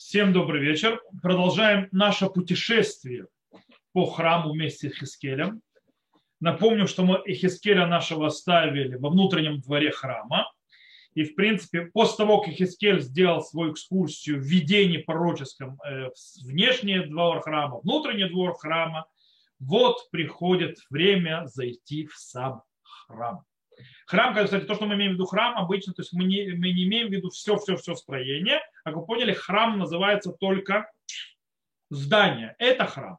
Всем добрый вечер. Продолжаем наше путешествие по храму вместе с Хискелем. Напомню, что мы Хискеля нашего оставили во внутреннем дворе храма. И, в принципе, после того, как Хискель сделал свою экскурсию в видении пророческом э, внешний двор храма, внутренний двор храма, вот приходит время зайти в сам храм. Храм, кстати, то, что мы имеем в виду храм, обычно, то есть мы не, мы не имеем в виду все-все-все строение. Как вы поняли, храм называется только здание. Это храм.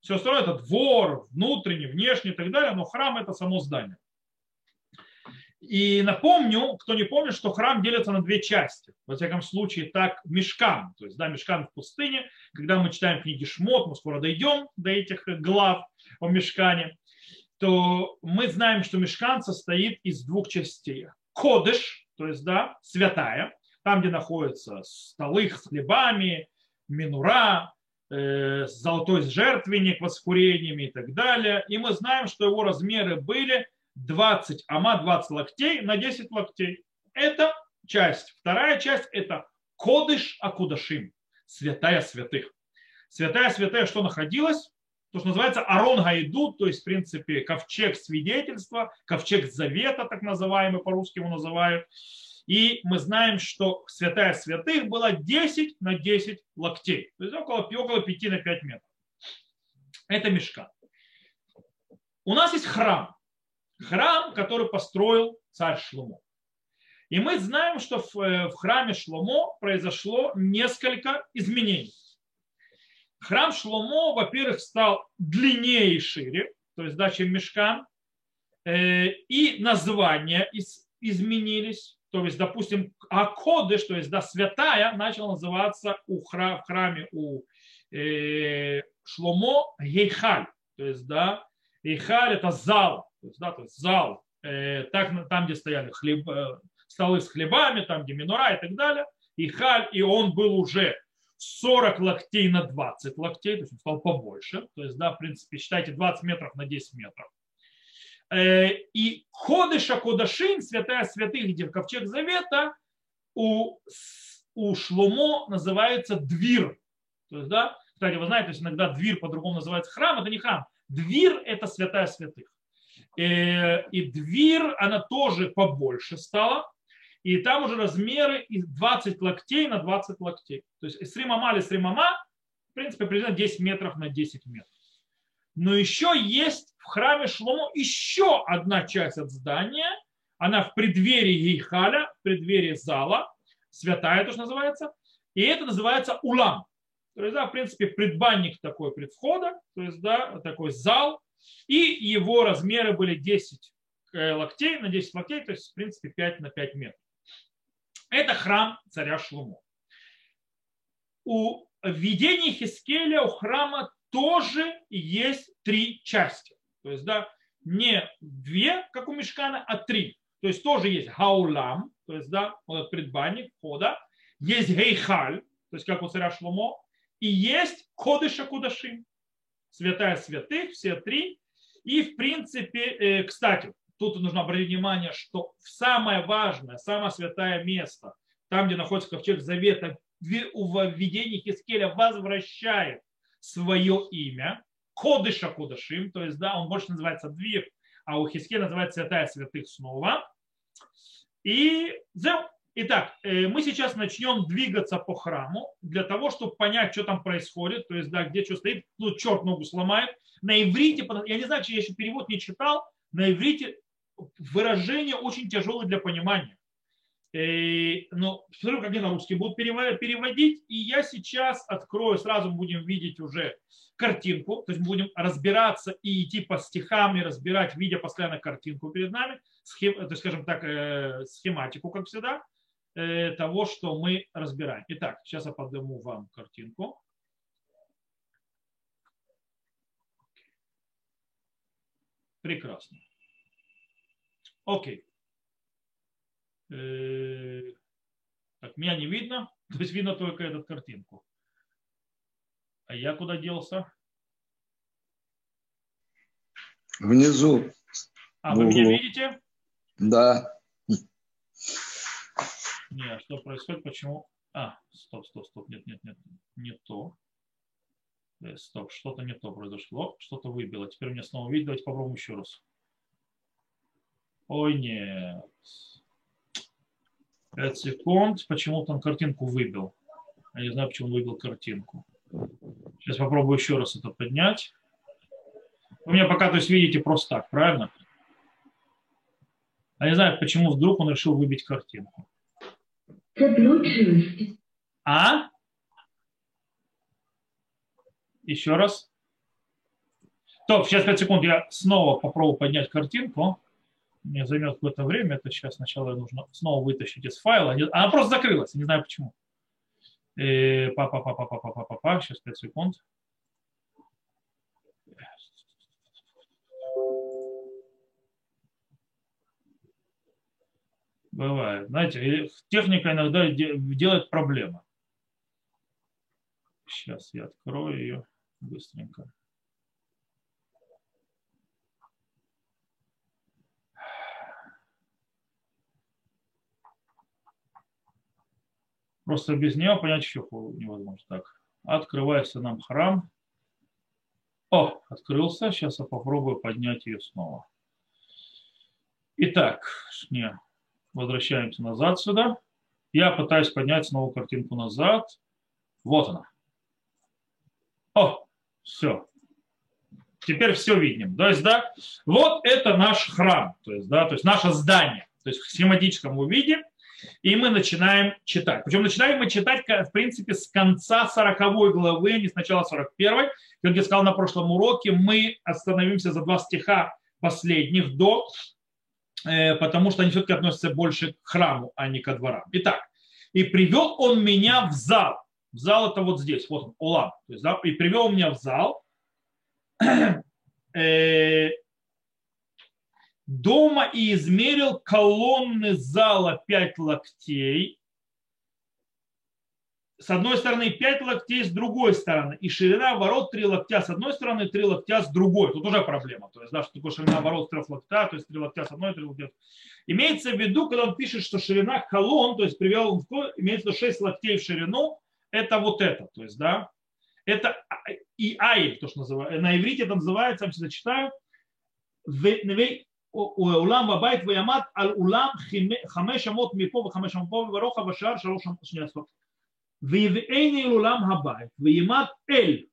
Все остальное это двор, внутренний, внешний и так далее, но храм это само здание. И напомню, кто не помнит, что храм делится на две части. Во всяком случае, так мешкан. То есть, да, мешкан в пустыне. Когда мы читаем книги Шмот, мы скоро дойдем до этих глав о мешкане то мы знаем, что мешкан состоит из двух частей. Кодыш, то есть да, святая, там, где находятся столы с хлебами, минура, э, золотой жертвенник воскурениями и так далее. И мы знаем, что его размеры были 20 ама, 20 локтей на 10 локтей. Это часть. Вторая часть – это кодыш акудашим, святая святых. Святая святая, что находилась? То, что называется Арон Гайдут, то есть, в принципе, ковчег свидетельства, ковчег завета, так называемый, по-русски его называют. И мы знаем, что святая святых была 10 на 10 локтей, то есть около, около 5 на 5 метров. Это мешка. У нас есть храм. Храм, который построил царь Шломо. И мы знаем, что в, э, в храме Шломо произошло несколько изменений храм Шломо, во-первых, стал длиннее и шире, то есть да, чем Мешкан, э, и названия изменились. То есть, допустим, Акодыш, то есть да, святая, начал называться у храм, в храме у э, Шломо Гейхаль. То есть, да, Гейхаль это зал, то есть, да, то есть зал, э, так, там, где стояли хлеб, столы с хлебами, там, где минура и так далее. И халь, и он был уже 40 локтей на 20 локтей, то есть он стал побольше. То есть, да, в принципе, считайте 20 метров на 10 метров. Э, и Ходыша Кодашин, святая святых, где ковчег завета, у, у Шломо называется двир. То есть, да, кстати, вы знаете, то есть иногда двир по-другому называется храм, это не храм. Двир – это святая святых. Э, и двир, она тоже побольше стала, и там уже размеры из 20 локтей на 20 локтей. То есть сримама или сримама, в принципе, примерно 10 метров на 10 метров. Но еще есть в храме Шломо еще одна часть от здания. Она в преддверии Ейхаля, в преддверии зала, святая тоже называется. И это называется улам. То есть, да, в принципе, предбанник такой предвхода, то есть, да, такой зал. И его размеры были 10 э, локтей на 10 локтей, то есть, в принципе, 5 на 5 метров. Это храм царя Шлумо. У видения Хискеля у храма тоже есть три части. То есть, да, не две, как у Мешкана, а три. То есть тоже есть хаулам, то есть, да, вот предбанник, входа. Есть гейхаль, то есть как у царя Шломо. И есть кодыша кудашим, святая святых, все три. И, в принципе, э, кстати, тут нужно обратить внимание, что самое важное, самое святое место, там, где находится ковчег завета, в введении Хискеля возвращает свое имя, Кодыша Кудашим, то есть, да, он больше называется Двир, а у Хискеля называется Святая Святых снова. И Итак, э, мы сейчас начнем двигаться по храму для того, чтобы понять, что там происходит, то есть, да, где что стоит, ну, черт ногу сломает. На иврите, я не знаю, я еще перевод не читал, на иврите выражение очень тяжелое для понимания. И, ну, смотрю, как они на русский будут переводить, и я сейчас открою, сразу будем видеть уже картинку, то есть мы будем разбираться и идти по стихам и разбирать, видя постоянно картинку перед нами, схем, то есть, скажем так, э, схематику, как всегда, э, того, что мы разбираем. Итак, сейчас я подниму вам картинку. Прекрасно. Окей. Э, так, меня не видно, то есть видно только эту картинку. А я куда делся? Внизу. А вы меня видите? Да. Не, а что происходит? Почему? А, стоп, стоп, стоп, нет, нет, нет, не то. Э, стоп, что-то не то произошло, что-то выбило. Теперь мне снова видно, давайте попробуем еще раз. Ой, нет. 5 секунд. Почему-то он картинку выбил. Я не знаю, почему он выбил картинку. Сейчас попробую еще раз это поднять. Вы меня пока, то есть, видите просто так, правильно? Я не знаю, почему вдруг он решил выбить картинку. А? Еще раз. То, сейчас 5 секунд, я снова попробую поднять картинку. Мне займет какое-то время. Это сейчас сначала нужно снова вытащить из файла. Она просто закрылась, не знаю почему. Па-па-па-па-па-па-па-па. Сейчас 5 секунд. Бывает. Знаете, техника иногда делает проблемы. Сейчас я открою ее быстренько. Просто без нее понять еще невозможно. Так, открывается нам храм. О, открылся. Сейчас я попробую поднять ее снова. Итак, не, Возвращаемся назад сюда. Я пытаюсь поднять снова картинку назад. Вот она. О, все. Теперь все видим. То есть, да, вот это наш храм, то есть, да, то есть наше здание, то есть в схематическом виде. И мы начинаем читать. Причем начинаем мы читать, в принципе, с конца 40 главы, а не с начала 41. Как я сказал на прошлом уроке, мы остановимся за два стиха последних до Э, потому что они все-таки относятся больше к храму, а не ко дворам. Итак, и привел он меня в зал. В зал это вот здесь, вот он, Олам. И привел меня в зал. Дома и измерил колонны зала пять локтей с одной стороны 5 локтей, с другой стороны. И ширина ворот 3 локтя с одной стороны, 3 локтя с другой. Тут уже проблема. То есть, да, что такое ширина ворот 3 локтя, то есть 3 локтя с одной, 3 локтя. Имеется в виду, когда он пишет, что ширина колонн, то есть привел, имеется в виду 6 локтей в ширину, это вот это. То есть, да, это и айль, то, что называется. На иврите это называется, я всегда читаю, אולם בבית וימד על אולם חמש אמות מפה וחמש אמות פה וברוחב השער שלוש שני עשרות. ויבאני אל עולם הבית, וימד אל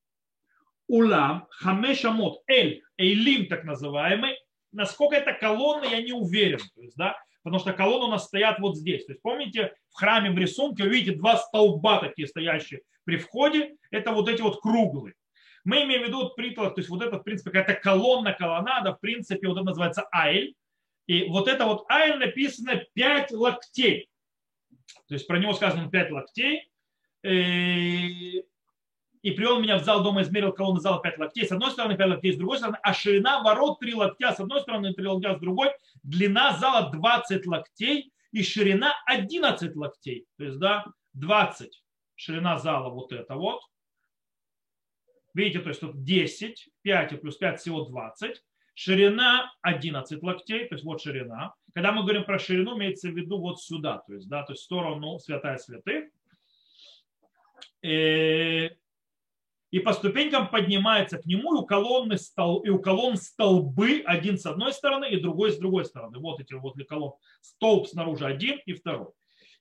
улам, хамеш амот, эль, эйлим так называемый, насколько это колонна, я не уверен. То есть, да, потому что колонны у нас стоят вот здесь. То есть помните, в храме в рисунке вы видите два столба такие стоящие при входе, это вот эти вот круглые. Мы имеем в виду притолок, то есть вот это, в принципе, какая-то колонна, колоннада, в принципе, вот это называется айль. И вот это вот айль написано 5 локтей. То есть про него сказано 5 локтей. Э, и привел меня в зал дома, измерил колонны зала 5 локтей. С одной стороны 5 локтей, с другой стороны, а ширина ворот 3 локтя с одной стороны, 3 локтя с другой. Длина зала 20 локтей и ширина 11 локтей. То есть, да, 20 ширина зала вот это вот. Видите, то есть тут 10, 5 плюс 5 всего 20. Ширина 11 локтей, то есть вот ширина. Когда мы говорим про ширину, имеется в виду вот сюда, то есть, да, то есть сторону святая святых. Э, и по ступенькам поднимается к нему, и у, колонны стол, и у колонн столбы один с одной стороны и другой с другой стороны. Вот эти возле колонн. Столб снаружи один и второй.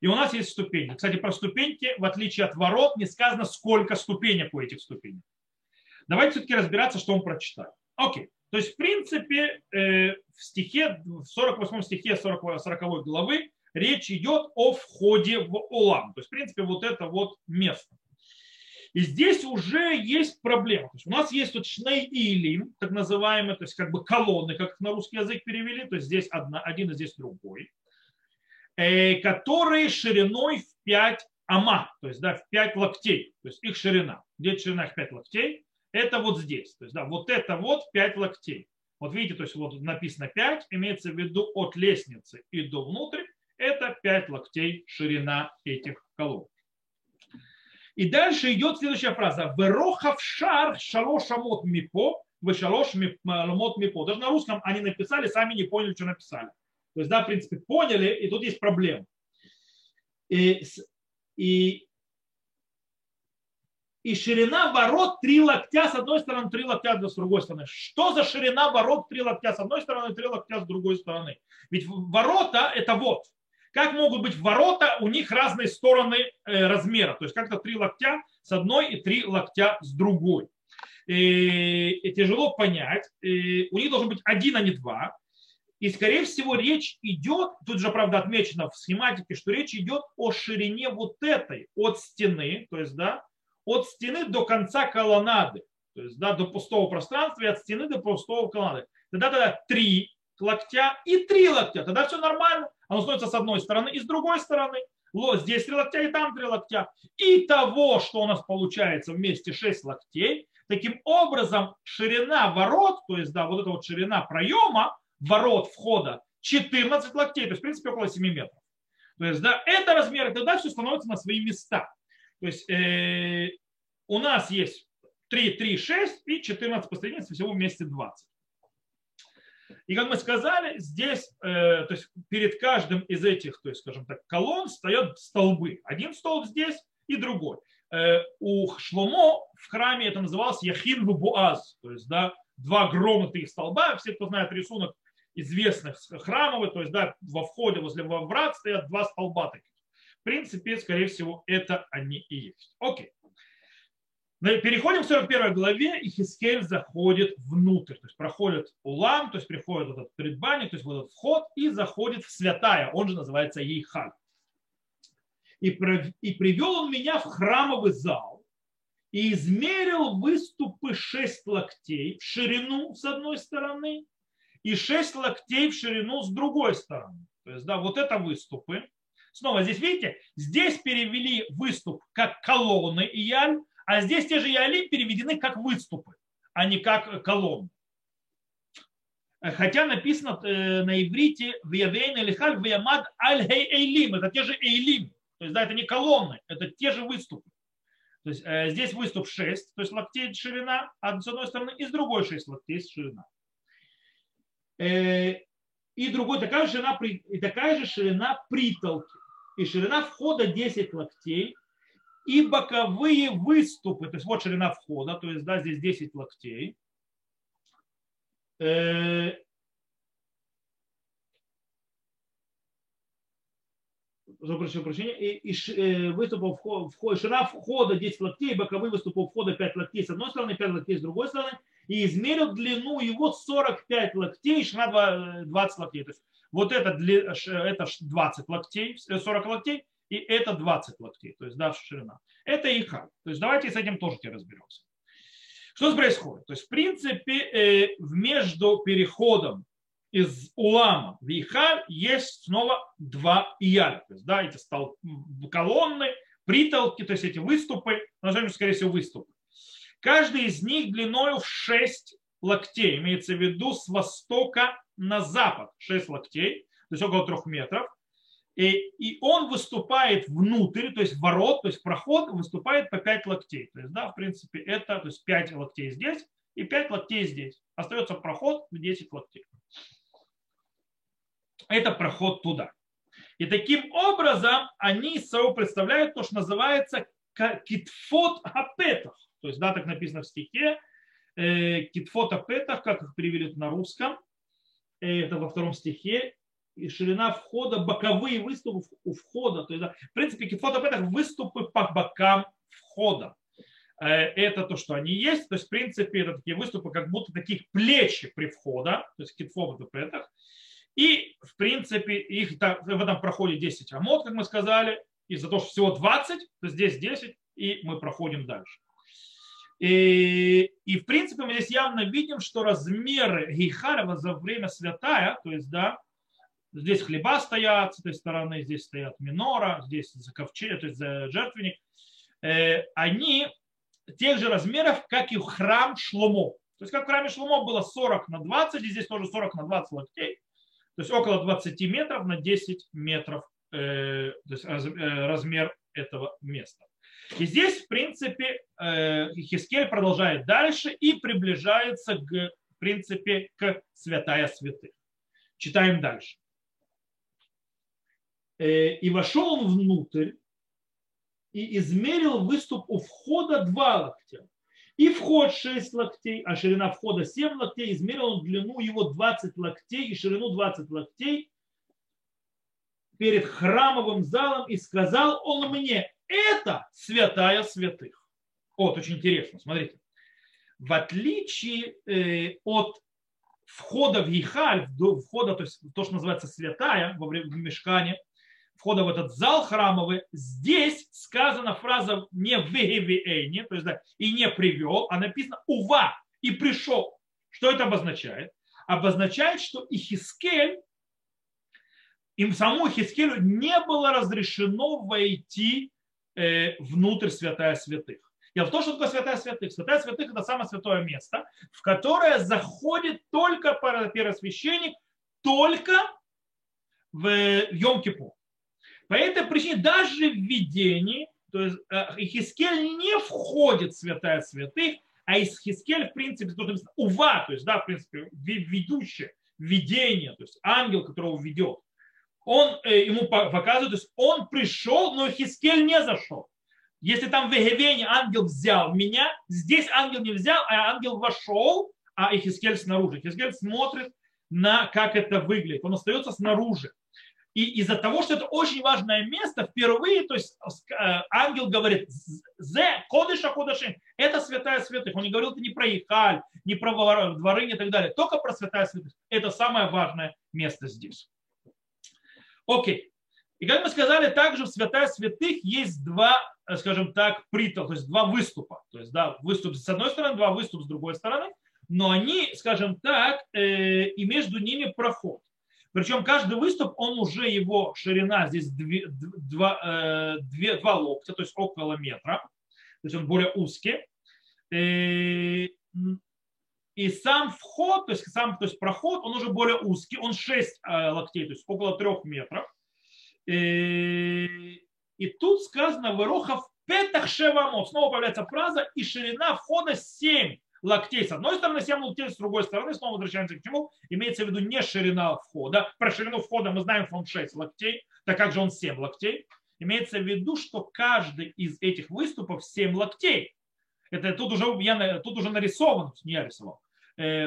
И у нас есть ступеньки. Кстати, про ступеньки, в отличие от ворот, не сказано, сколько ступенек у этих ступенек. Давайте все-таки разбираться, что он прочитает. Окей. То есть, в принципе, э, в стихе, в 48 стихе 40, 40 главы речь идет о входе в Олам. То есть, в принципе, вот это вот место. И здесь уже есть проблема. То есть у нас есть вот шней илим, так называемые, то есть как бы колонны, как на русский язык перевели, то есть здесь одна, один и здесь другой, э, которые шириной в 5 ама, то есть да, в 5 локтей, то есть их ширина. Где ширина их 5 локтей? Это вот здесь. То есть да, вот это вот 5 локтей. Вот видите, то есть вот написано 5, имеется в виду от лестницы и до внутрь, это 5 локтей ширина этих колонн. И дальше идет следующая фраза. Верохав шар шалошамот мипо, вы шалош мот мипо. Даже на русском они написали, сами не поняли, что написали. То есть, да, в принципе, поняли, и тут есть проблема. И, и и ширина ворот три локтя с одной стороны, три локтя с другой стороны. Что за ширина ворот три локтя с одной стороны, три локтя с другой стороны? Ведь ворота это вот. Как могут быть ворота, у них разные стороны э, размера. То есть как-то три локтя с одной и три локтя с другой. И, и тяжело понять. И у них должен быть один, а не два. И, скорее всего, речь идет, тут же, правда, отмечено в схематике, что речь идет о ширине вот этой, от стены, то есть, да, от стены до конца колоннады, то есть, да, до пустого пространства и от стены до пустого колоннады. Тогда тогда три локтя и три локтя, тогда все нормально. Оно становится с одной стороны и с другой стороны. Здесь три локтя и там три локтя. И того, что у нас получается вместе шесть локтей, таким образом ширина ворот, то есть, да, вот эта вот ширина проема, ворот входа 14 локтей, то есть, в принципе, около 7 метров. То есть, да, это размер, и тогда все становится на свои места. То есть, э, у нас есть 3, 3, 6 и 14 посредине, всего вместе 20. И как мы сказали, здесь, э, то есть перед каждым из этих, то есть, скажем так, колонн стоят столбы. Один столб здесь и другой. Э, у Шломо в храме это называлось Яхин Буаз, то есть, да, два громадных столба. Все, кто знает рисунок известных храмовых, то есть да, во входе возле врат стоят два столба таких. В принципе, скорее всего, это они и есть. Окей. Переходим к 41 главе, и Хискель заходит внутрь, то есть проходит улам, то есть приходит этот предбанник, то есть вот этот вход, и заходит в святая, он же называется Ейхаль. И, привел он меня в храмовый зал, и измерил выступы шесть локтей в ширину с одной стороны и 6 локтей в ширину с другой стороны. То есть, да, вот это выступы. Снова здесь, видите, здесь перевели выступ как колонны и яль, а здесь те же яли переведены как выступы, а не как колонны. Хотя написано э, на иврите «Вьявейн элихаль вьямад аль хей эйлим». Это те же эйлим. То есть, да, это не колонны, это те же выступы. То есть э, здесь выступ 6, то есть локтей ширина, с одной стороны, и с другой 6 локтей ширина. Э, и другой, такая же ширина, и такая же ширина притолки. И ширина входа 10 локтей, и боковые выступы, то есть вот ширина входа, то есть да, здесь 10 локтей. Э, прошу прощения, и, и э, выступов входа, ширина входа 10 локтей, боковые выступы входа 5 локтей с одной стороны, 5 локтей с другой стороны, и измерил длину его 45 локтей, ширина 20 локтей. То есть вот это, это 20 локтей, 40 локтей, и это 20 локтей, то есть да, ширина. Это иха. То есть давайте с этим тоже теперь разберемся. Что происходит? То есть в принципе э, между переходом из улама в ихаль есть снова два ияля. То есть да, эти стол, колонны, притолки, то есть эти выступы, назовем скорее всего выступы. Каждый из них длиною в 6 локтей, имеется в виду с востока на запад, 6 локтей, то есть около 3 метров. И, и он выступает внутрь, то есть ворот, то есть проход выступает по 5 локтей. То есть, да, в принципе, это то есть 5 локтей здесь и 5 локтей здесь. Остается проход в 10 локтей. Это проход туда. И таким образом они собой представляют то, что называется китфот апетах. То есть, да, так написано в стихе, э, китфота петах, как их перевели на русском, это во втором стихе, и ширина входа, боковые выступы у входа. То есть, в принципе, китфота петах выступы по бокам входа. Э, это то, что они есть. То есть, в принципе, это такие выступы, как будто таких плечи при входа, то есть китфота петах. И, в принципе, их в этом проходе 10 амод, как мы сказали, и за то, что всего 20, то здесь 10, и мы проходим дальше. И, и в принципе мы здесь явно видим, что размеры Гейхарева за время святая, то есть, да, здесь хлеба стоят с этой стороны, здесь стоят минора, здесь за ковчег, то есть за жертвенник, э, они тех же размеров, как и храм Шломо. То есть как в храме Шломо было 40 на 20, и здесь тоже 40 на 20 локтей, то есть около 20 метров на 10 метров э, то есть э, размер этого места. И здесь, в принципе, э, Хискель продолжает дальше и приближается, к, в принципе, к святая святых. Читаем дальше. Э, и вошел он внутрь, и измерил выступ у входа 2 локтя. И вход 6 локтей, а ширина входа 7 локтей. Измерил он длину его 20 локтей и ширину 20 локтей перед храмовым залом. И сказал он мне, это святая святых. Вот, очень интересно, смотрите. В отличие э, от входа в Ехаль, входа, то есть то, что называется святая во время мешкане, входа в этот зал храмовый, здесь сказана фраза не в не, то есть да, и не привел, а написано ува и пришел. Что это обозначает? Обозначает, что Ихискель, им самому Ихискелю не было разрешено войти внутрь святая святых. Дело в том, что такое святая святых. Святая святых – это самое святое место, в которое заходит только первосвященник, только в Йом-Кипур. По этой причине даже в видении, то есть э, Хискель не входит в святая святых, а из Хискель, в принципе, то ува, то есть, да, в принципе, ведущее, видение, то есть ангел, которого ведет, он э, ему показывает, то есть он пришел, но Хискель не зашел. Если там в Эгевене ангел взял меня, здесь ангел не взял, а ангел вошел, а Ихискель снаружи. Ихискель смотрит на, как это выглядит. Он остается снаружи. И из-за того, что это очень важное место, впервые, то есть э, ангел говорит, «Зе кодыша кодышин» – это святая святых. Он не говорил это не про Ихаль, не про дворы и так далее, только про святая святых. Это самое важное место здесь. Окей. И как мы сказали, также в святая святых есть два, э, скажем так, притол, то есть два выступа. То есть, да, выступ с одной стороны, два выступа с другой стороны, но они, скажем так, э, и между ними проход. Причем каждый выступ, он уже его ширина здесь 2, 2, 2, 2 локтя, то есть около метра. То есть он более узкий. Э, и сам вход, то есть сам то есть проход, он уже более узкий, он 6 э, локтей, то есть около 3 метров. И, э, и тут сказано «Верохов петах шевамот». Снова появляется фраза «И ширина входа 7 локтей с одной стороны, 7 локтей с другой стороны. Снова возвращаемся к чему? Имеется в виду не ширина входа. Про ширину входа мы знаем, что он 6 локтей, так как же он 7 локтей. Имеется в виду, что каждый из этих выступов 7 локтей. Это тут уже, я, тут уже нарисовано, не я рисовал,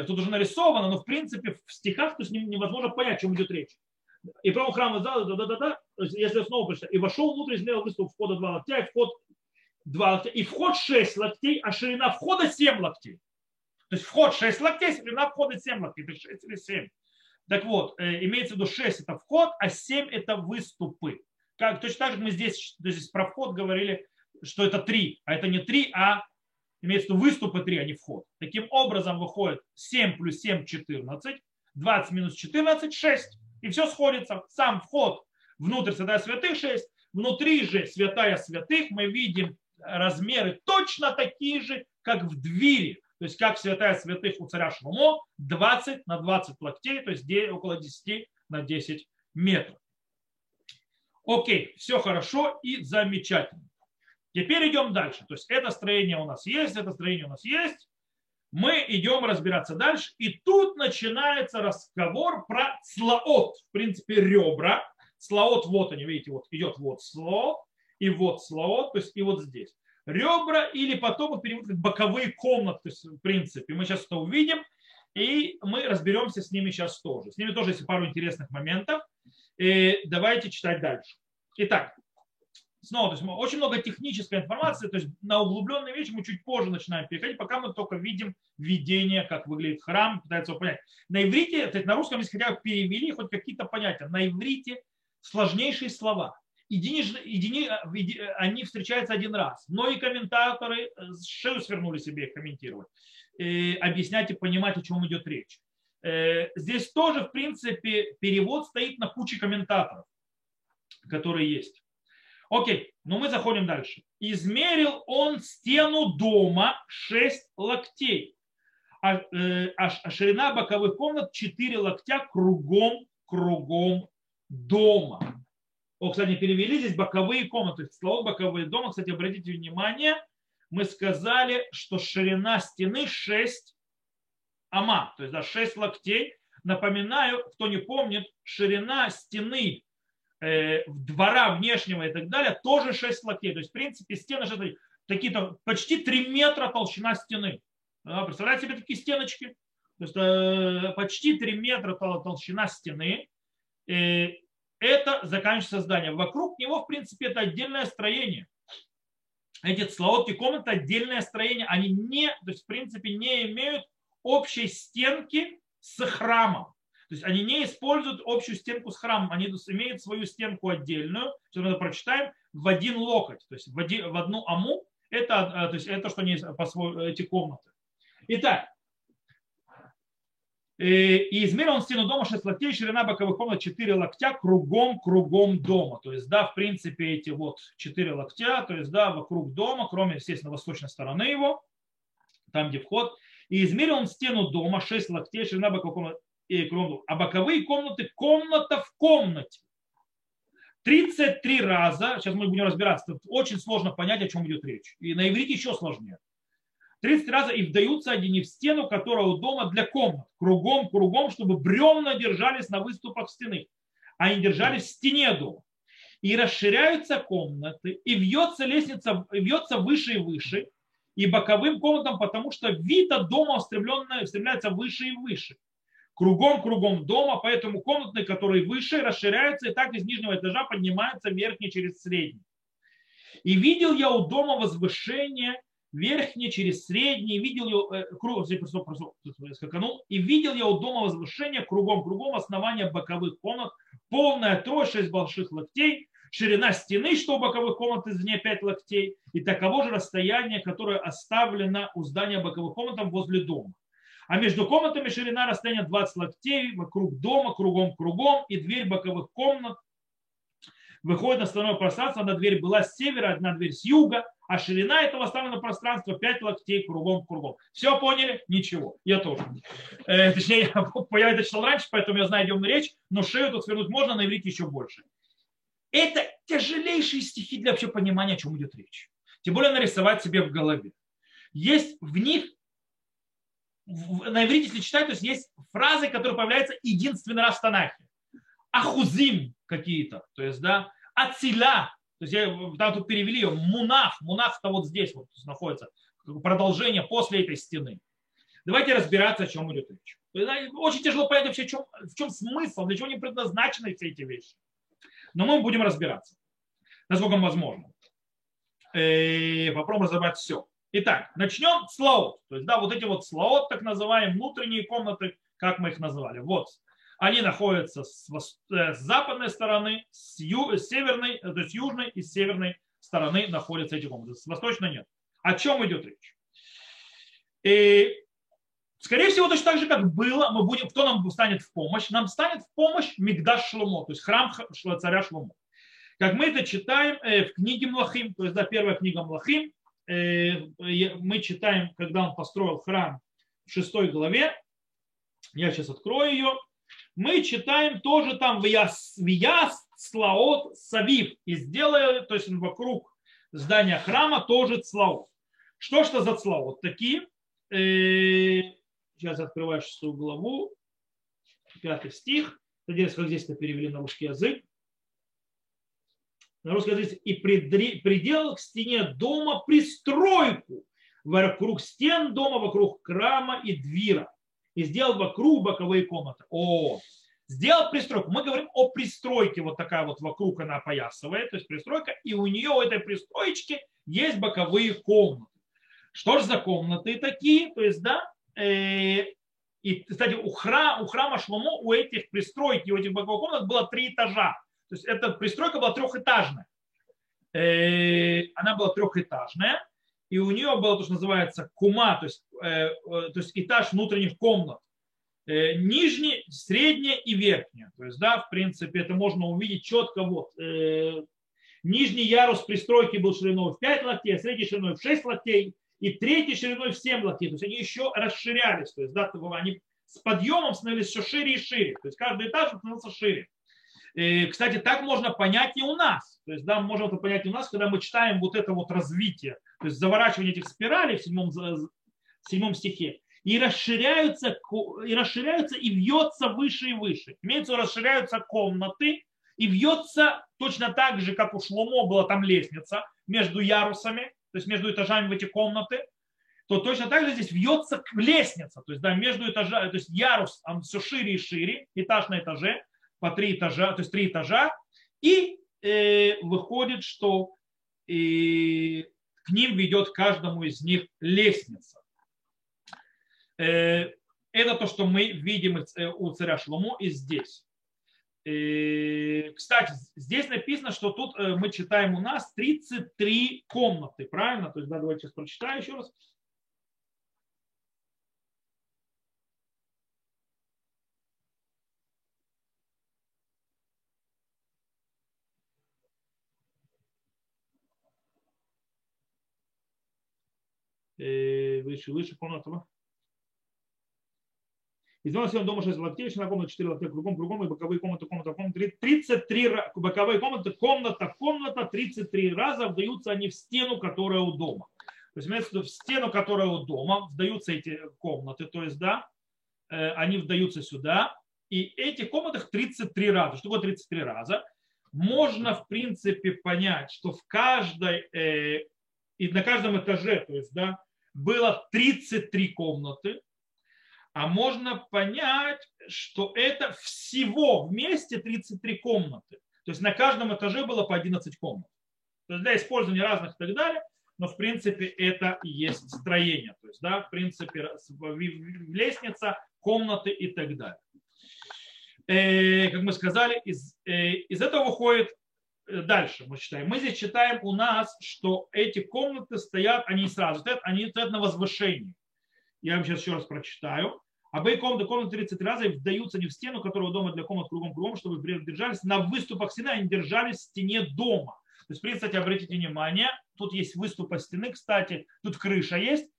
тут уже нарисовано, но в принципе в стихах то есть невозможно понять, о чем идет речь. И прямо храм зала, да, да, да, да, если снова прочитать, и вошел внутрь, сделал выступ входа два локтя, и вход два локтя, и вход 6 локтей, а ширина входа 7 локтей. То есть вход 6 локтей, ширина входа 7 локтей, это 6 или 7. Так вот, э, имеется в виду 6 это вход, а 7 это выступы. Как, точно так же мы здесь, здесь про вход говорили, что это 3, а это не 3, а имеется в виду выступы 3, а не вход. Таким образом выходит 7 плюс 7 14, 20 минус 14 6. И все сходится. Сам вход внутрь святая святых 6, внутри же святая святых мы видим размеры точно такие же, как в двери. То есть как святая святых у царя Шломо, 20 на 20 локтей, то есть около 10 на 10 метров. Окей, все хорошо и замечательно. Теперь идем дальше. То есть это строение у нас есть, это строение у нас есть. Мы идем разбираться дальше. И тут начинается разговор про слоот. В принципе, ребра. Слоот, вот они, видите, вот идет вот слоот и вот слоот, то есть и вот здесь. Ребра или потом их переводят как боковые комнаты, то есть в принципе. Мы сейчас это увидим, и мы разберемся с ними сейчас тоже. С ними тоже есть пару интересных моментов. И давайте читать дальше. Итак, снова, то есть очень много технической информации, то есть на углубленные вещи мы чуть позже начинаем переходить, пока мы только видим видение, как выглядит храм, пытается его понять. На иврите, то есть на русском, если хотя бы перевели хоть какие-то понятия, на иврите сложнейшие слова единич, едини, они встречаются один раз. Многие комментаторы э, шею свернули себе их комментировать, и объяснять и понимать, о чем идет речь. Э, здесь тоже, в принципе, перевод стоит на куче комментаторов, которые есть. Окей, но мы заходим дальше. Измерил он стену дома 6 локтей, а, э, а, а ширина боковых комнат 4 локтя кругом, кругом дома. О, кстати, перевели здесь боковые комнаты. Слово боковые дома, кстати, обратите внимание, мы сказали, что ширина стены 6 ама, то есть да, 6 локтей. Напоминаю, кто не помнит, ширина стены двора внешнего и так далее, тоже 6 локтей. То есть, в принципе, стены же такие-то почти 3 метра толщина стены. Представляете себе такие стеночки? То есть э, почти 3 метра толщина стены. Э, это заканчивается здание. Вокруг него, в принципе, это отдельное строение. Эти славотки комнаты отдельное строение. Они не, то есть, в принципе, не имеют общей стенки с храмом. То есть они не используют общую стенку с храмом, они имеют свою стенку отдельную, что мы прочитаем, в один локоть, то есть в, один, в одну аму, это, э, то есть это что они по свой, эти комнаты. Итак, э, и измерил он стену дома 6 локтей, ширина боковых комнат 4 локтя кругом, кругом дома. То есть, да, в принципе, эти вот 4 локтя, то есть, да, вокруг дома, кроме, естественно, восточной стороны его, там, где вход. И измерил он стену дома 6 локтей, ширина боковых комнат и кругом А боковые комнаты, комната в комнате. 33 раза, сейчас мы будем разбираться, очень сложно понять, о чем идет речь. И на иврите еще сложнее. 30 раза и вдаются они в стену, которая у дома для комнат, кругом, кругом, чтобы бревна держались на выступах стены, а не держались в стене дома. И расширяются комнаты, и вьется лестница, вьется выше и выше, и боковым комнатам, потому что вид от дома устремляется выше и выше. Кругом-кругом дома, поэтому комнатные, которые выше, расширяются, и так из нижнего этажа поднимаются верхний через средний. И видел я у дома возвышение верхний через средний, видел я, э, круг, скаканул, и видел я у дома возвышения кругом-кругом основания боковых комнат, полная трое, шесть больших локтей, ширина стены, что у боковых комнат извне 5 локтей, и таково же расстояние, которое оставлено у здания боковых комнат возле дома. А между комнатами ширина расстояния 20 локтей, вокруг дома, кругом-кругом, и дверь боковых комнат выходит на остальное пространство. Одна дверь была с севера, одна дверь с юга, а ширина этого оставленного пространства 5 локтей кругом-кругом. Все поняли? Ничего. Я тоже. Э, точнее, я это читал раньше, поэтому я знаю идемную речь, но шею тут свернуть можно, на иврите еще больше. Это тяжелейшие стихи для вообще понимания, о чем идет речь. Тем более нарисовать себе в голове. Есть в них, на иврите, если читать, то есть есть фразы, которые появляются единственный раз в Танахе. Ахузим какие-то, то есть, да, ациля, то есть я, там тут перевели ее, мунах, мунах-то вот здесь вот находится, продолжение после этой стены. Давайте разбираться, о чем идет речь. Очень тяжело понять вообще, в чем, в чем смысл, для чего они предназначены все эти вещи. Но мы будем разбираться, насколько возможно. И э, попробуем разобрать все. Итак, начнем с лаот. То есть, да, вот эти вот слаот, так называемые внутренние комнаты, как мы их назвали. Вот, они находятся с, э, с западной стороны, с, ю, с северной, то есть южной и северной стороны находятся эти комнаты. С восточной нет. О чем идет речь? И, скорее всего, точно так же, как было, мы будем, кто нам станет в помощь? Нам станет в помощь Мигдаш Шломо, то есть храм царя Шломо. Как мы это читаем э, в книге Млахим, то есть да, первая книга Млахим, э, мы читаем, когда он построил храм в шестой главе. Я сейчас открою ее мы читаем тоже там Вияс, Слаот, Савив. И сделали, то есть вокруг здания храма тоже Цлаот. Что что за Цлаот такие? Э, сейчас открываю шестую главу, пятый стих. Надеюсь, как здесь это перевели на русский язык. На русский язык. И приделал к стене дома пристройку вокруг стен дома, вокруг храма и двира и сделал вокруг боковые комнаты. О, сделал пристройку. Мы говорим о пристройке, вот такая вот вокруг она опоясывает, то есть пристройка, и у нее у этой пристроечки есть боковые комнаты. Что же за комнаты такие? То есть, да, э, и, кстати, у, храма, у храма Шломо, у этих пристройки, у этих боковых комнат было три этажа. То есть эта пристройка была трехэтажная. Э, она была трехэтажная и у нее было то, что называется кума, то есть, э, э, то есть этаж внутренних комнат. Нижний, средний и верхний. То есть, да, в принципе, это можно увидеть четко. Вот, нижний ярус пристройки был шириной в 5 локтей, средний шириной в 6 локтей, и третий шириной в 7 локтей. То есть они еще расширялись. То есть, да, они с подъемом становились все шире и шире. То есть каждый этаж становился шире. И, кстати, так можно понять и у нас. То есть, да, мы можем это понять и у нас, когда мы читаем вот это вот развитие, то есть заворачивание этих спиралей в седьмом, в седьмом стихе, и расширяются, и расширяются и вьется выше и выше. Имеется расширяются комнаты, и вьется точно так же, как у Шломо была там лестница между ярусами, то есть между этажами в эти комнаты, то точно так же здесь вьется лестница, то есть да, между этажами, то есть ярус он все шире и шире, этаж на этаже, по три этажа, то есть три этажа, и э, выходит, что э, к ним ведет каждому из них лестница. Э, это то, что мы видим э, у царя Шломо и здесь. Э, кстати, здесь написано, что тут мы читаем у нас 33 комнаты, правильно? То есть, да, давайте сейчас прочитаю еще раз. Выше, выше комната. Издавался он дома 6 локтей, на комнату 4 локтя кругом, кругом, и боковые комнаты, комната, комната, 33 боковые комнаты, комната, комната, 33 раза вдаются они в стену, которая у дома. То есть, имеется в в стену, которая у дома, вдаются эти комнаты, то есть, да, э, они вдаются сюда, и эти комнаты 33 раза. Что такое 33 раза? Можно, в принципе, понять, что в каждой, э, и на каждом этаже, то есть, да, было 33 комнаты, а можно понять, что это всего вместе 33 комнаты. То есть на каждом этаже было по 11 комнат. То есть для использования разных и так далее, но в принципе это и есть строение. То есть, да, в принципе, лестница, комнаты и так далее. Э, как мы сказали, из, э, из этого выходит дальше мы читаем. Мы здесь читаем у нас, что эти комнаты стоят, они сразу стоят, они стоят на возвышении. Я вам сейчас еще раз прочитаю. Обои комнаты, комнаты 30 раза вдаются не в стену, которого дома для комнат кругом-кругом, чтобы держались на выступах стены, они держались в стене дома. То есть, в принципе, обратите внимание, тут есть выступы стены, кстати, тут крыша есть.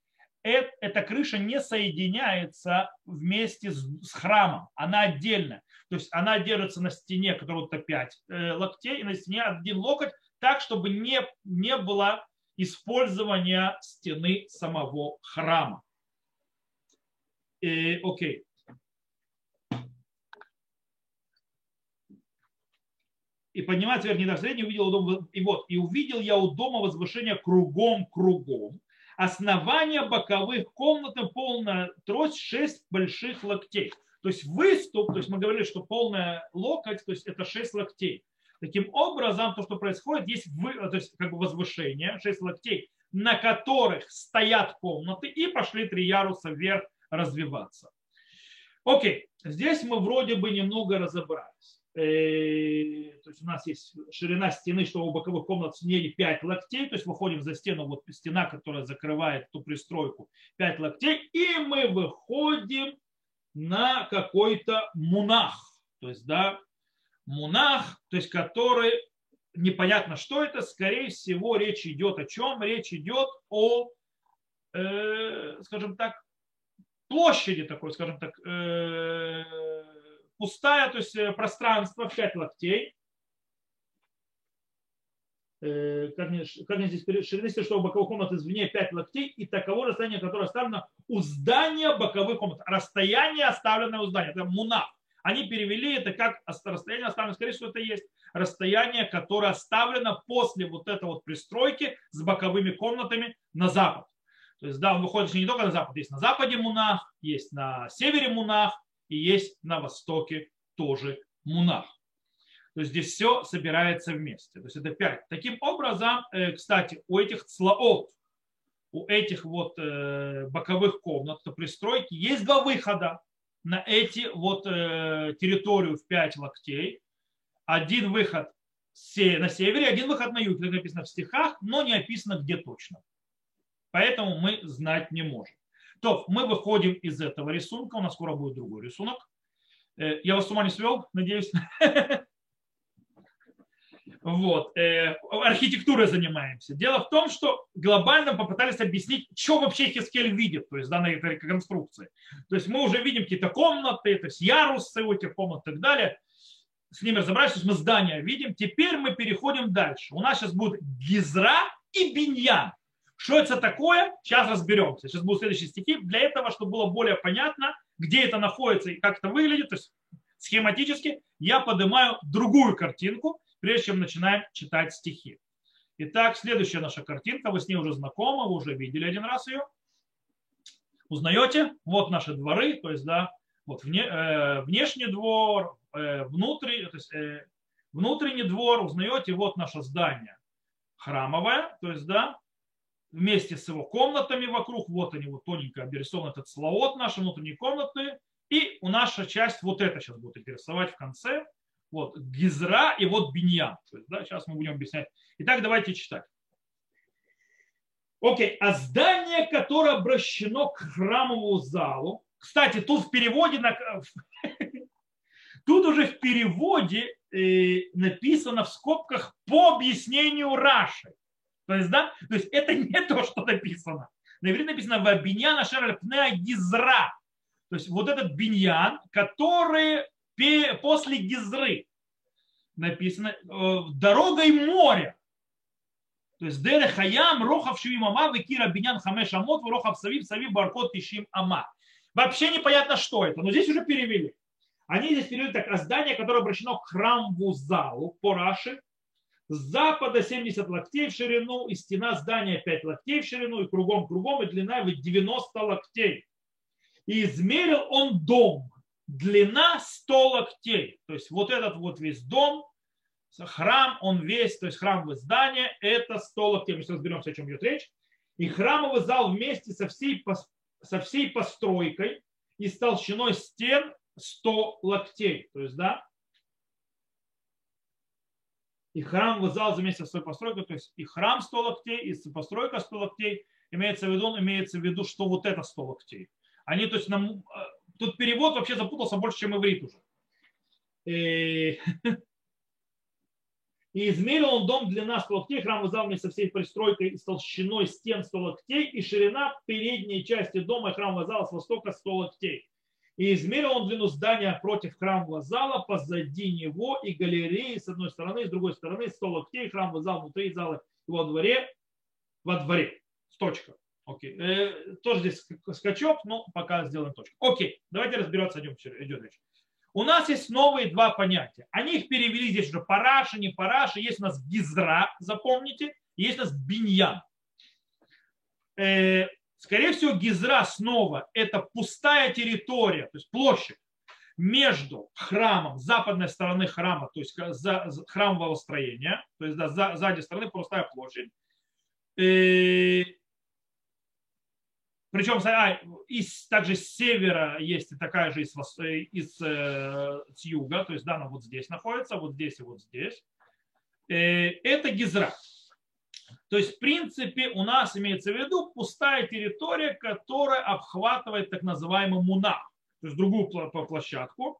Эта, крыша не соединяется вместе с, храмом, она отдельно. То есть она держится на стене, которая вот 5 э, локтей, и на стене один локоть, так, чтобы не, не было использования стены самого храма. Э, окей. И поднимается вверх не до среднего, увидел у дома, и вот, и увидел я у дома возвышение кругом-кругом. Основание боковых комнат полная трость, шесть больших локтей. То есть выступ, то есть мы говорили, что полная локоть, то есть это шесть локтей. Таким образом, то, что происходит, есть вы, то есть как бы возвышение, шесть локтей, на которых стоят комнаты, и пошли три яруса вверх развиваться. Окей, здесь мы вроде бы немного разобрались. Э, то есть у нас есть ширина стены, что у боковых комнат в 5 локтей, то есть выходим за стену, вот стена, которая закрывает ту пристройку, 5 локтей, и мы выходим на какой-то мунах, то есть, да, мунах, то есть который непонятно, что это, скорее всего, речь идет о чем? Речь идет о, э, скажем так, площади такой, скажем так, э, пустая, то есть э, пространство в 5 локтей. Э, как мне, как мне здесь ширины что боковых комнат извне 5 локтей и таково расстояние, которое оставлено у здания боковых комнат. Расстояние, оставленное у здания. Это мунав. Они перевели это как расстояние оставлено, скорее всего, это есть расстояние, которое оставлено после вот этой вот пристройки с боковыми комнатами на запад. То есть, да, он выходит не только на запад, есть на западе Мунах, есть на севере Мунах и есть на востоке тоже Мунах. То есть здесь все собирается вместе. То есть это пять. Таким образом, э, кстати, у этих цлаот, у этих вот э, боковых комнат, пристройки, есть два выхода на эти вот э, территорию в пять локтей. Один выход на севере, один выход на юге, как написано в стихах, но не описано где точно. Поэтому мы знать не можем. То мы выходим из этого рисунка. У нас скоро будет другой рисунок. Э, я вас с ума не свел, надеюсь. Вот. Э, архитектурой занимаемся. Дело в том, что глобально попытались объяснить, что вообще Хискель видит, то есть данной этой конструкции. То есть мы уже видим какие-то комнаты, то есть ярусы у этих комнат и так далее. С ними разобрались, то есть мы здания видим. Теперь мы переходим дальше. У нас сейчас будет гизра и биньян. Что это такое? Сейчас разберемся. Сейчас будут следующие стихи. Для этого, чтобы было более понятно, где это находится и как это выглядит, то есть схематически я поднимаю другую картинку, прежде чем начинаем читать стихи. Итак, следующая наша картинка, вы с ней уже знакомы, вы уже видели один раз ее. Узнаете? Вот наши дворы, то есть, да, вот вне, э, внешний двор, э, внутренний, то есть, э, внутренний двор, узнаете, вот наше здание храмовое, то есть, да, вместе с его комнатами вокруг, вот они вот тоненько обрисован этот слоот наши внутренние комнаты, и у наша часть вот это сейчас будет интересовать в конце, вот Гизра и вот Биньян. Есть, да, сейчас мы будем объяснять. Итак, давайте читать. Окей, а здание, которое обращено к храмовому залу, кстати, тут в переводе, на, тут уже в переводе э, написано в скобках по объяснению Раши. То есть, да, то есть это не то, что написано. На иврите написано биньян ашер пнеа гизра. То есть вот этот биньян, который после гизры написано э, дорогой моря. То есть Дере Хаям, Рохав Шивим Ама, Векира Бинян Хамеш Амот, Рохав Савив, Савив Баркот Тишим Ама. Вообще непонятно, что это, но здесь уже перевели. Они здесь перевели так, здание, которое обращено к храмову залу по Раши, с запада 70 локтей в ширину, и стена здания 5 локтей в ширину, и кругом-кругом, и длина 90 локтей. И измерил он дом, длина 100 локтей. То есть вот этот вот весь дом, храм, он весь, то есть храмовое здание, это 100 локтей. Мы сейчас разберемся, о чем идет речь. И храмовый зал вместе со всей, со всей постройкой и с толщиной стен 100 локтей. То есть, да, и храмовый зал вместе со своей постройкой, то есть и храм 100 локтей, и постройка 100 локтей, имеется в виду, имеется в виду, что вот это 100 локтей. Они, то есть, нам, э, тут перевод вообще запутался больше, чем иврит уже. И, и измерил он дом длина 100 локтей, храмовый зал вместе со всей пристройкой и с толщиной стен 100 локтей, и ширина передней части дома и храмового зала с востока 100 локтей. И измерил он длину здания против храмового зала, позади него и галереи с одной стороны, с другой стороны 100 локтей, храмовый зал внутри зала и во дворе, во дворе. Точка. Окей. Э, тоже здесь скачок, но пока сделаем точку. Окей, давайте разбираться, о чем идет. У нас есть новые два понятия. Они их перевели здесь уже параша, не параша. Есть у нас гизра, запомните, есть у нас биньян. Э, скорее всего, гизра снова это пустая территория, то есть площадь между храмом, западной стороны храма, то есть за, храмового строения, то есть да, за, сзади стороны пустая площадь. Э, причем а, из, также с севера есть и такая же из, из, э, с юга, то есть да, она вот здесь находится, вот здесь и вот здесь. Э, это гизра. То есть, в принципе, у нас имеется в виду пустая территория, которая обхватывает так называемый мунах, то есть другую площадку.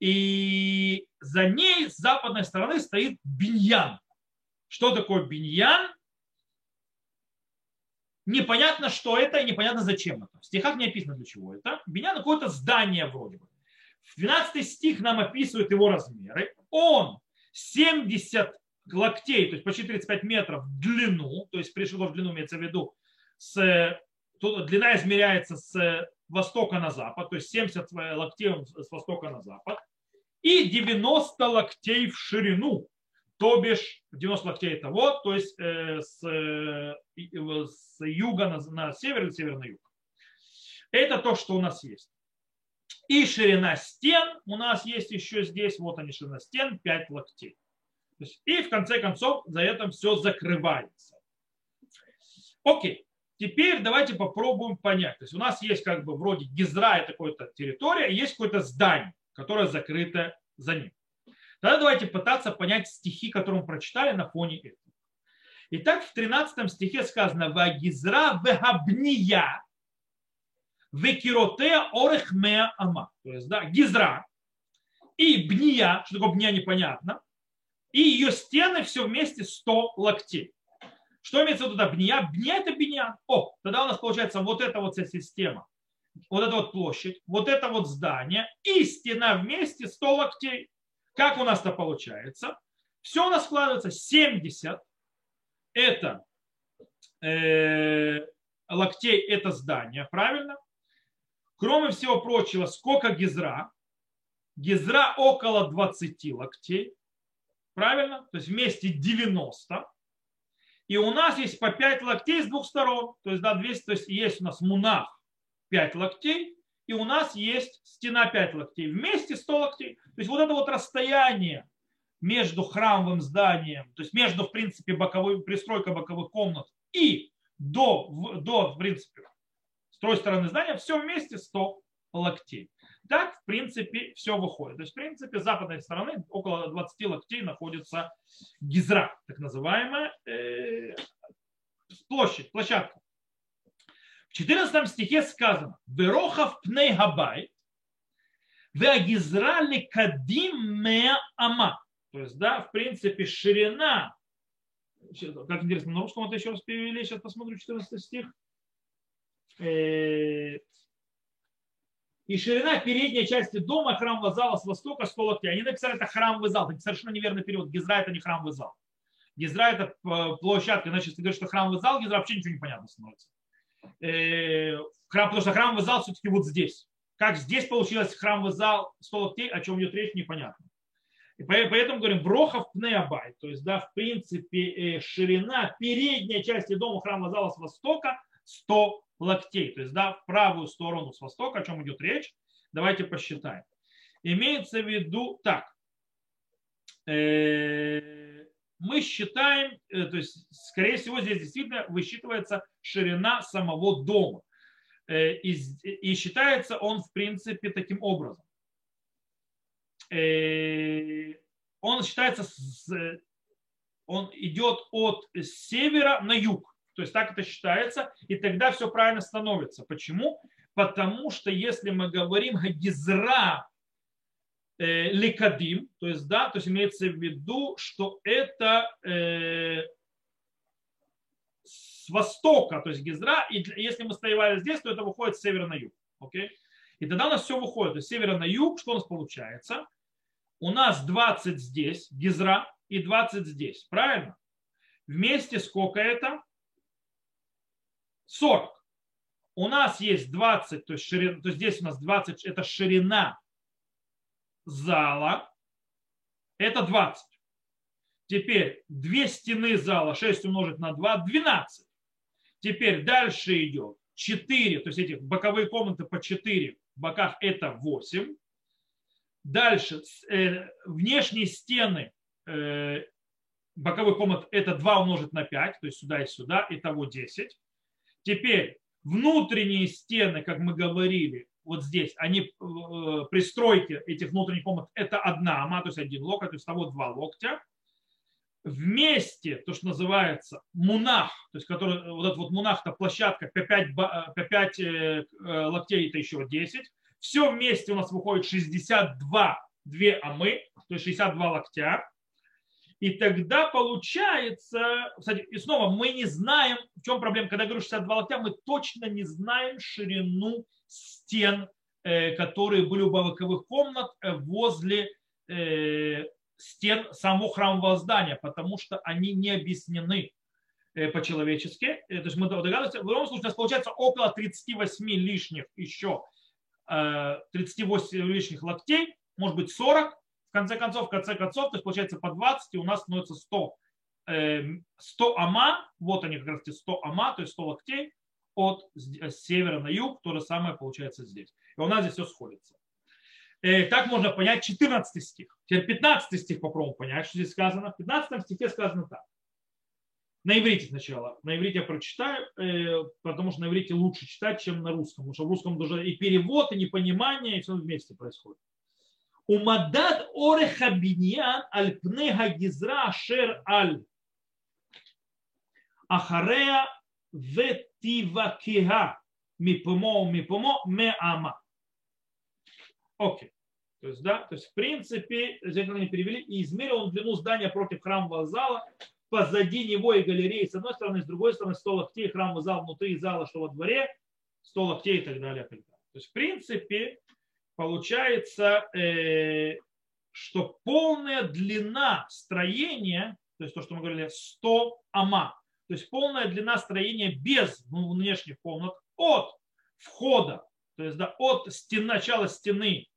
И за ней с западной стороны стоит биньян. Что такое биньян? непонятно, что это и непонятно, зачем это. В стихах не описано, для чего это. Биньян какое-то здание вроде бы. 12 стих нам описывает его размеры. Он 70 локтей, то есть почти 35 метров в длину, то есть пришло в длину, имеется в виду, с, тут длина измеряется с востока на запад, то есть 70 локтей с востока на запад, и 90 локтей в ширину, то бишь 90 локтей это вот, то есть э, с, с юга на, на север или север на юг. Это то, что у нас есть. И ширина стен у нас есть еще здесь, вот они ширина стен, 5 локтей. И в конце концов за это все закрывается. Окей, теперь давайте попробуем понять. То есть у нас есть как бы вроде гизра, это какая-то территория, есть какое-то здание, которое закрыто за ним. Тогда давайте пытаться понять стихи, которые мы прочитали на фоне этого. Итак, в 13 стихе сказано «Вагизра вегабния векироте орехмеа ама». То есть, да, гизра и бния, что такое бния непонятно, и ее стены все вместе 100 локтей. Что имеется в виду бния? Бния это бния. О, тогда у нас получается вот эта вот вся система. Вот эта вот площадь, вот это вот здание и стена вместе 100 локтей. Как у нас это получается? Все у нас складывается 70. Это э, локтей, это здание, правильно? Кроме всего прочего, сколько гизра? Гизра около 20 локтей. Правильно? То есть вместе 90. И у нас есть по 5 локтей с двух сторон. То есть, да, 200, то есть есть у нас мунах 5 локтей, и у нас есть стена 5 локтей. Вместе 100 локтей. То есть вот это вот расстояние между храмовым зданием, то есть между, в принципе, боковой, пристройкой боковых комнат и до, до в принципе, с той стороны здания, все вместе 100 локтей. Так, в принципе, все выходит. То есть, в принципе, с западной стороны около 20 локтей находится гизра, так называемая э, площадь, площадка. В 14 стихе сказано «Верохав пней габай, веагизра лекадим меа ама». То есть, да, в принципе, ширина, как интересно, на русском это еще раз перевели, сейчас посмотрю 14 стих. И ширина передней части дома храмового зала с востока 100 локтей. Они написали это храмовый зал. Это совершенно неверный перевод. Гизра это не храмовый зал. Гизра это э, площадка. Значит, если говоришь, что храмовый зал, Гизра вообще ничего не понятно становится. Э, храм, потому что храмовый зал все-таки вот здесь. Как здесь получилось храмовый зал 100 локтей, о чем идет речь, непонятно. И поэтому говорим брохов пнеабай, то есть, да, в принципе, э, ширина передней части дома храмового зала с востока 100 локтей, то есть, да, в правую сторону с востока, о чем идет речь. Давайте посчитаем. Имеется в виду так. Э, мы считаем, то есть, скорее всего, здесь действительно высчитывается ширина самого дома. И, и считается он, в принципе, таким образом Э, он считается, он идет от севера на юг. То есть так это считается, и тогда все правильно становится. Почему? Потому что если мы говорим Гизра э, Ликадим, то есть, да, то есть имеется в виду, что это э, с востока, то есть Гизра, и если мы стояли здесь, то это выходит с севера на юг. Okay? И тогда у нас все выходит. С севера на юг, что у нас получается? у нас 20 здесь, гизра, и 20 здесь. Правильно? Вместе сколько это? 40. У нас есть 20, то есть, ширина, то есть здесь у нас 20, это ширина зала. Это 20. Теперь две стены зала, 6 умножить на 2, 12. Теперь дальше идет 4, то есть эти боковые комнаты по 4 в боках это 8. Дальше, э, внешние стены э, боковых комнат это 2 умножить на 5, то есть сюда и сюда, итого 10. Теперь внутренние стены, как мы говорили, вот здесь, они э, пристройки этих внутренних комнат это одна ама, то есть один локоть, то есть того два локтя. Вместе, то, что называется мунах, то есть который, вот этот вот мунах, это площадка по 5, по 5 локтей, это еще 10. Все вместе у нас выходит 62 две амы, то есть 62 локтя. И тогда получается, кстати, и снова мы не знаем, в чем проблема, когда я говорю 62 локтя, мы точно не знаем ширину стен, э, которые были у боковых комнат э, возле э, стен самого храмового здания, потому что они не объяснены по-человечески. То есть мы догадываемся, в любом случае у нас получается около 38 лишних еще 38 лишних локтей, может быть 40, в конце концов, в конце концов, то есть получается по 20, и у нас становится 100, 100 эм, ама, вот они как раз эти 100 ама, то есть 100 локтей от э, севера на юг, то же самое получается здесь. И у нас здесь все сходится. И э, так можно понять 14 стих. Теперь 15 стих попробуем понять, что здесь сказано. В 15 стихе сказано так. На иврите сначала. На иврите я прочитаю, э, потому что на иврите лучше читать, чем на русском. Потому что в русском даже и перевод, и непонимание, и все вместе происходит. Умадад ореха биньян аль гизра шер аль ахарея ветивакеха мипомо мипомо меама. Окей. То есть, да, то есть, в принципе, здесь они перевели, и измерил он длину здания против храмового зала позади него и галереи с одной стороны, с другой стороны 100 локтей, храмовый зал внутри зала, что во дворе, 100 локтей и так далее. То есть, в принципе, получается, э, что полная длина строения, то есть то, что мы говорили, 100 ама, то есть полная длина строения без внешних комнат от входа, то есть да, от стен, начала стены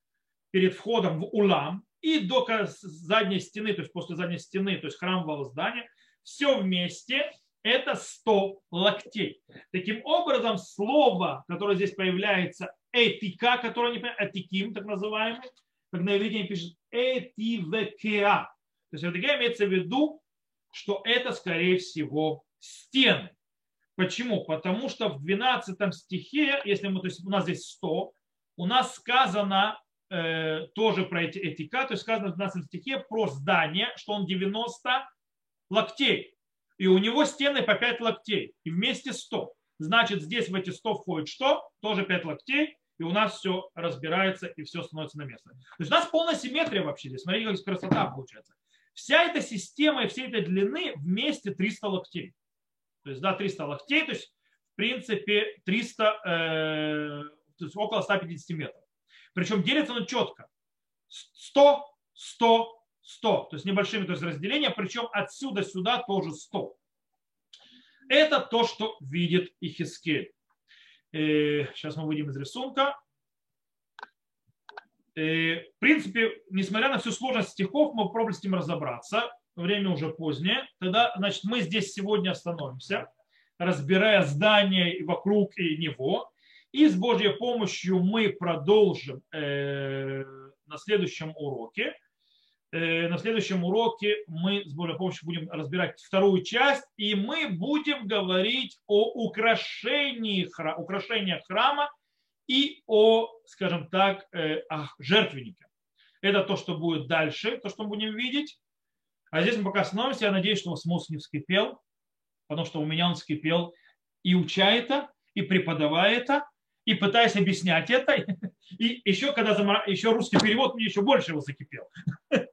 перед входом в Улам и до задней стены, то есть после задней стены, то есть храмового здания, все вместе это 100 локтей. Таким образом, слово, которое здесь появляется, этика, которое не понимаю, этиким, так называемый, как на иврите пишет этивекеа. То есть этика имеется в виду, что это, скорее всего, стены. Почему? Потому что в 12 стихе, если мы, то есть у нас здесь 100, у нас сказано э, тоже про эти этика, то есть сказано в 12 стихе про здание, что он 90 локтей. И у него стены по 5 локтей. И вместе 100. Значит, здесь в эти 100 входит что? Тоже 5 локтей. И у нас все разбирается и все становится на место. То есть у нас полная симметрия вообще здесь. Смотрите, как красота получается. Вся эта система и всей этой длины вместе 300 локтей. То есть, да, 300 локтей, то есть, в принципе, 300, э, то есть около 150 метров. Причем делится оно четко. 100, 100, 100, то есть небольшими то есть разделения, причем отсюда сюда тоже 100. Это то, что видит Ихискель. Сейчас мы выйдем из рисунка. В принципе, несмотря на всю сложность стихов, мы попробуем с ним разобраться. Время уже позднее. Тогда, значит, мы здесь сегодня остановимся, разбирая здание вокруг и него. И с Божьей помощью мы продолжим э, на следующем уроке. Э, на следующем уроке мы с Божьей помощью будем разбирать вторую часть, и мы будем говорить о украшении, украшениях храма и о, скажем так, э, о жертвеннике. Это то, что будет дальше, то, что мы будем видеть. А здесь мы пока остановимся. Я надеюсь, что у вас мозг не вскипел, потому что у меня он вскипел и уча это, и преподавая это, и пытаясь объяснять это. И еще, когда еще русский перевод, мне еще больше его закипел.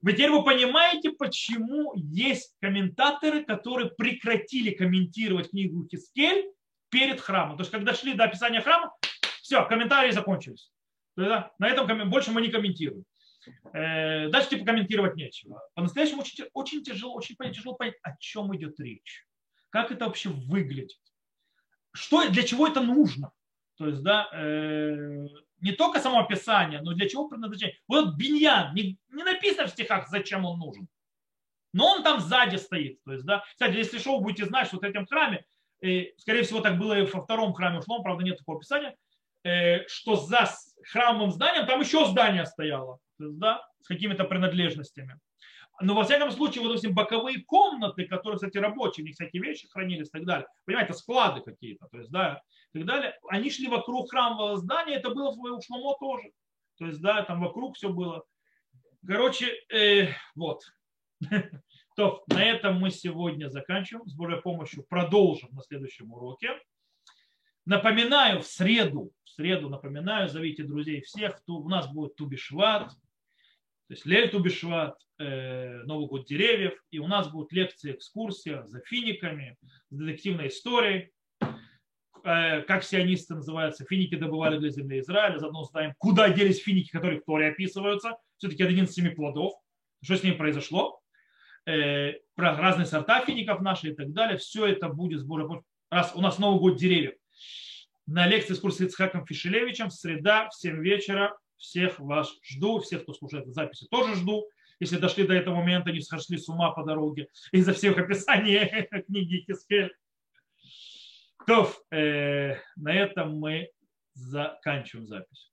Вы теперь вы понимаете, почему есть комментаторы, которые прекратили комментировать книгу Хискель перед храмом. То есть, когда шли до описания храма, все, комментарии закончились. На этом больше мы не комментируем. Э, дальше типа комментировать нечего. По-настоящему очень, очень тяжело, очень тяжело понять, о чем идет речь. Как это вообще выглядит. Что, для чего это нужно. То есть, да, э, не только само описание, но для чего предназначение. Вот биньян, не, не написано в стихах, зачем он нужен. Но он там сзади стоит. То есть, да, кстати, если что, вы будете знать, что в этом храме, э, скорее всего, так было и во втором храме ушло, правда, нет такого описания, э, что за храмовым зданием там еще здание стояло. То есть, да, с какими-то принадлежностями. Но во всяком случае, вот эти боковые комнаты, которые, кстати, рабочие, у них всякие вещи хранились и так далее. Понимаете, склады какие-то, то есть, да, и так далее. Они шли вокруг храмового здания, это было у Шломо тоже. То есть, да, там вокруг все было. Короче, э, вот. То, на этом мы сегодня заканчиваем. С Божьей помощью продолжим на следующем уроке. Напоминаю, в среду, в среду напоминаю, зовите друзей всех, кто у нас будет Тубишват, то есть Лель Тубишват, э, Новый год деревьев, и у нас будут лекции, экскурсия за финиками, с детективной историей, э, как сионисты называются, финики добывали для земли Израиля, заодно узнаем, куда делись финики, которые в Торе описываются, все-таки один из семи плодов, что с ними произошло, э, про разные сорта фиников наши и так далее, все это будет сбор, раз у нас Новый год деревьев, на лекции с курса Ицхаком Фишелевичем, среда в 7 вечера всех вас жду, всех, кто слушает записи, тоже жду. Если дошли до этого момента, не сошли с ума по дороге из-за всех описаний книги Хискель. То, э, на этом мы заканчиваем запись.